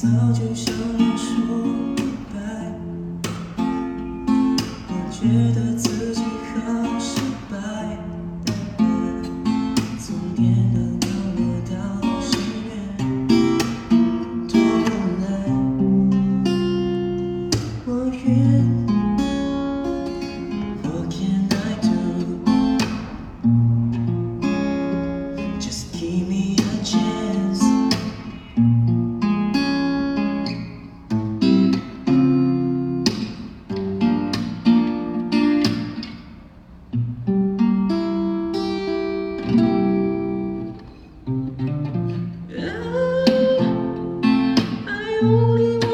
早就想要说拜。我觉得。you.